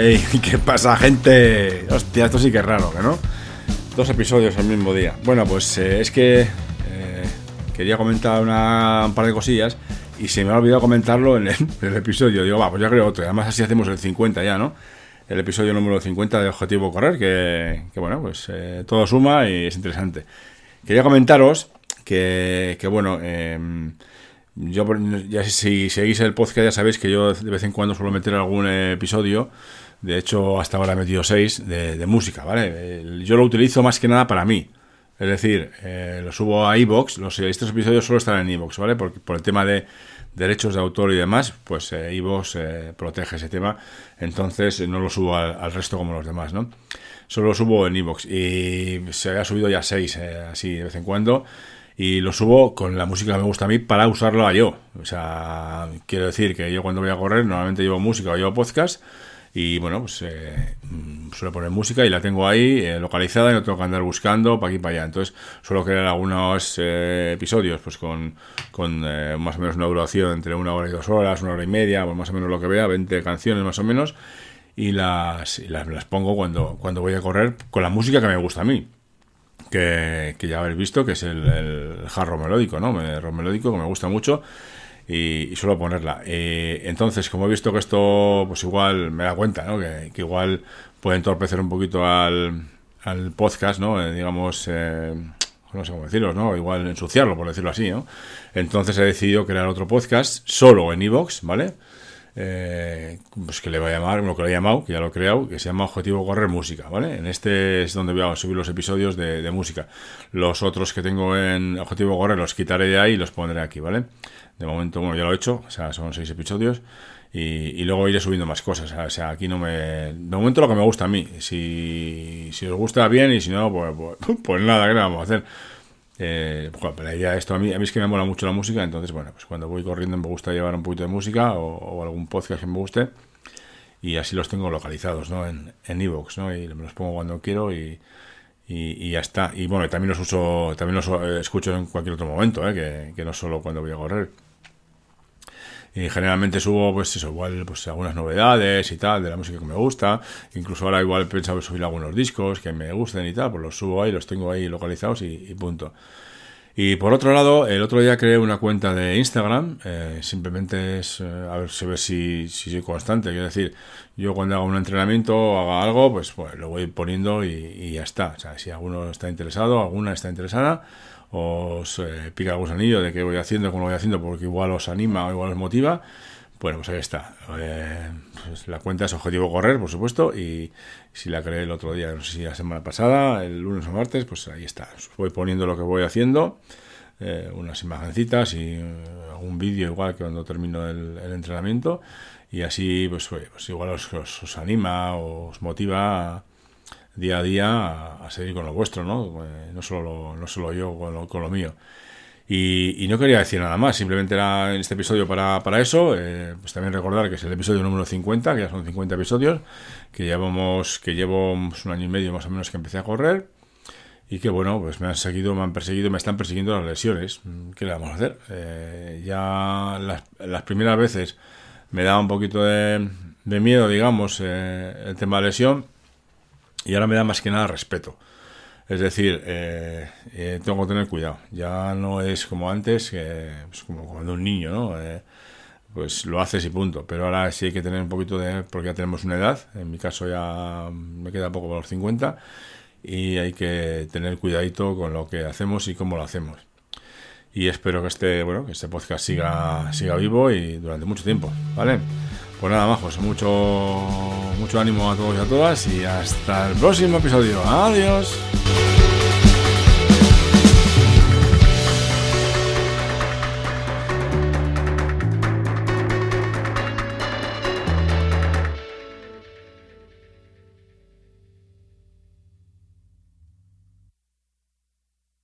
¿qué pasa, gente? Hostia, esto sí que es raro, ¿no? Dos episodios al mismo día. Bueno, pues eh, es que eh, quería comentar una, un par de cosillas y se me ha olvidado comentarlo en el, episodio. Digo, va, pues ya creo otro. Además, así hacemos el 50 ya, ¿no? El episodio número 50 de Objetivo Correr, que, bueno, pues eh, todo suma y es interesante. Quería comentaros que, que bueno, em, yo, ya si seguís el podcast, ya sabéis que yo de vez en cuando suelo meter algún episodio. De hecho, hasta ahora he metido seis de, música, ¿vale? Yo lo utilizo más que nada para mí. Es decir, eh, lo subo a iBox. Los estos episodios solo están en iBox, ¿vale? Por, por el tema de derechos de autor y demás, pues eh, iVoox eh, protege ese tema. Entonces no lo subo al, resto como los demás, ¿no? Solo lo subo en iBox. Y se ha subido ya seis, eh, así de vez en cuando y lo subo con la música que me gusta a mí para usarlo yo. O sea, quiero decir que yo cuando voy a correr normalmente llevo música o llevo podcast y bueno, pues eh, mm, suelo poner música y la tengo ahí eh, localizada y no tengo que andar buscando para aquí y para allá. Entonces suelo crear algunos eh, episodios pues con, con más o menos una duración entre una hora y dos horas, una hora y media, pues más o menos lo que vea, 20 canciones más o menos y las, las, las pongo cuando, cuando voy a correr con la música que me gusta a mí que, ya habéis visto, que es el, jarro melódico, ¿no? El rock melódico que me gusta mucho y, suelo ponerla. Eh, entonces, como he visto que esto, pues igual me da cuenta, ¿no? Que, igual puede entorpecer un poquito al, al podcast, ¿no? Eh, digamos, eh, no sé cómo decirlo, ¿no? Igual ensuciarlo, por decirlo así, ¿no? Entonces he decidido crear otro podcast solo en iVoox, ¿vale? Eh, pues que le voy a llamar, lo que lo he llamado, que ya lo he creado, que se llama Objetivo Correr Música, ¿vale? En este es donde voy a subir los episodios de, música. Los otros que tengo en Objetivo Correr los quitaré de ahí y los pondré aquí, ¿vale? De momento, bueno, ya lo he hecho, o sea, son seis episodios. Y, luego iré subiendo más cosas. O sea, aquí no me. De momento lo que me gusta a mí. Si, si os gusta bien y si no, pues, pues, pues nada, ¿qué le vamos a hacer? Eh, la idea de esto, a mí, a mí es que me mola mucho la música, entonces, bueno, pues cuando voy corriendo me gusta llevar un poquito de música o, algún podcast que me guste y así los tengo localizados, ¿no? En Evox, ¿no? Y me los pongo cuando quiero y, y, ya está. Y bueno, también los uso, también los eh, escucho en cualquier otro momento, ¿eh? que, que no solo cuando voy a correr. Y generalmente subo, pues eso, igual, pues algunas novedades y tal, de la música que me gusta. Incluso ahora igual he pensado subir algunos discos que me gusten y tal, pues los subo ahí, los tengo ahí localizados y, punto. Y por otro lado, el otro día creé una cuenta de Instagram, eh, simplemente es, eh, a ver, se ve si, si soy constante, quiero decir, yo cuando hago un entrenamiento o haga algo, pues, pues lo voy poniendo y, ya está. O sea, si alguno está interesado, alguna está interesada, os eh, pica el gusanillo de qué voy haciendo, cómo lo voy haciendo, porque igual os anima o igual os motiva, bueno, pues ahí está. Eh, pues la cuenta es Objetivo Correr, por supuesto, y si la creé el otro día, no sé si la semana pasada, el lunes o martes, pues ahí está. Os voy poniendo lo que voy haciendo, eh, unas imagencitas y algún vídeo igual que cuando termino el, entrenamiento, y así, pues, pues igual os, os, anima o os motiva día a día a, seguir con lo vuestro, ¿no? Eh, no, solo, no solo yo con lo, mío. Y, no quería decir nada más, simplemente era en este episodio para, para eso. Eh, pues también recordar que es el episodio número 50, que ya son 50 episodios, que llevamos, que llevo pues, un año y medio más o menos que empecé a correr. Y que bueno, pues me han seguido, me han perseguido, me están persiguiendo las lesiones. ¿Qué le vamos a hacer? Eh, ya las, las, primeras veces me daba un poquito de, de miedo, digamos, el tema de lesión y ahora me da más que nada respeto. Es decir, eh, eh, tengo que tener cuidado. Ya no es como antes, pues como cuando un niño, ¿no? Eh, pues lo haces y punto. Pero ahora sí hay que tener un poquito de... porque ya tenemos una edad. En mi caso ya me queda poco para los 50. Y hay que tener cuidadito con lo que hacemos y cómo lo hacemos. Y espero que este, bueno, que este podcast siga, siga vivo y durante mucho tiempo. ¿Vale? Pues nada, majos, mucho, mucho ánimo a todos y a todas y hasta el próximo episodio. Adiós.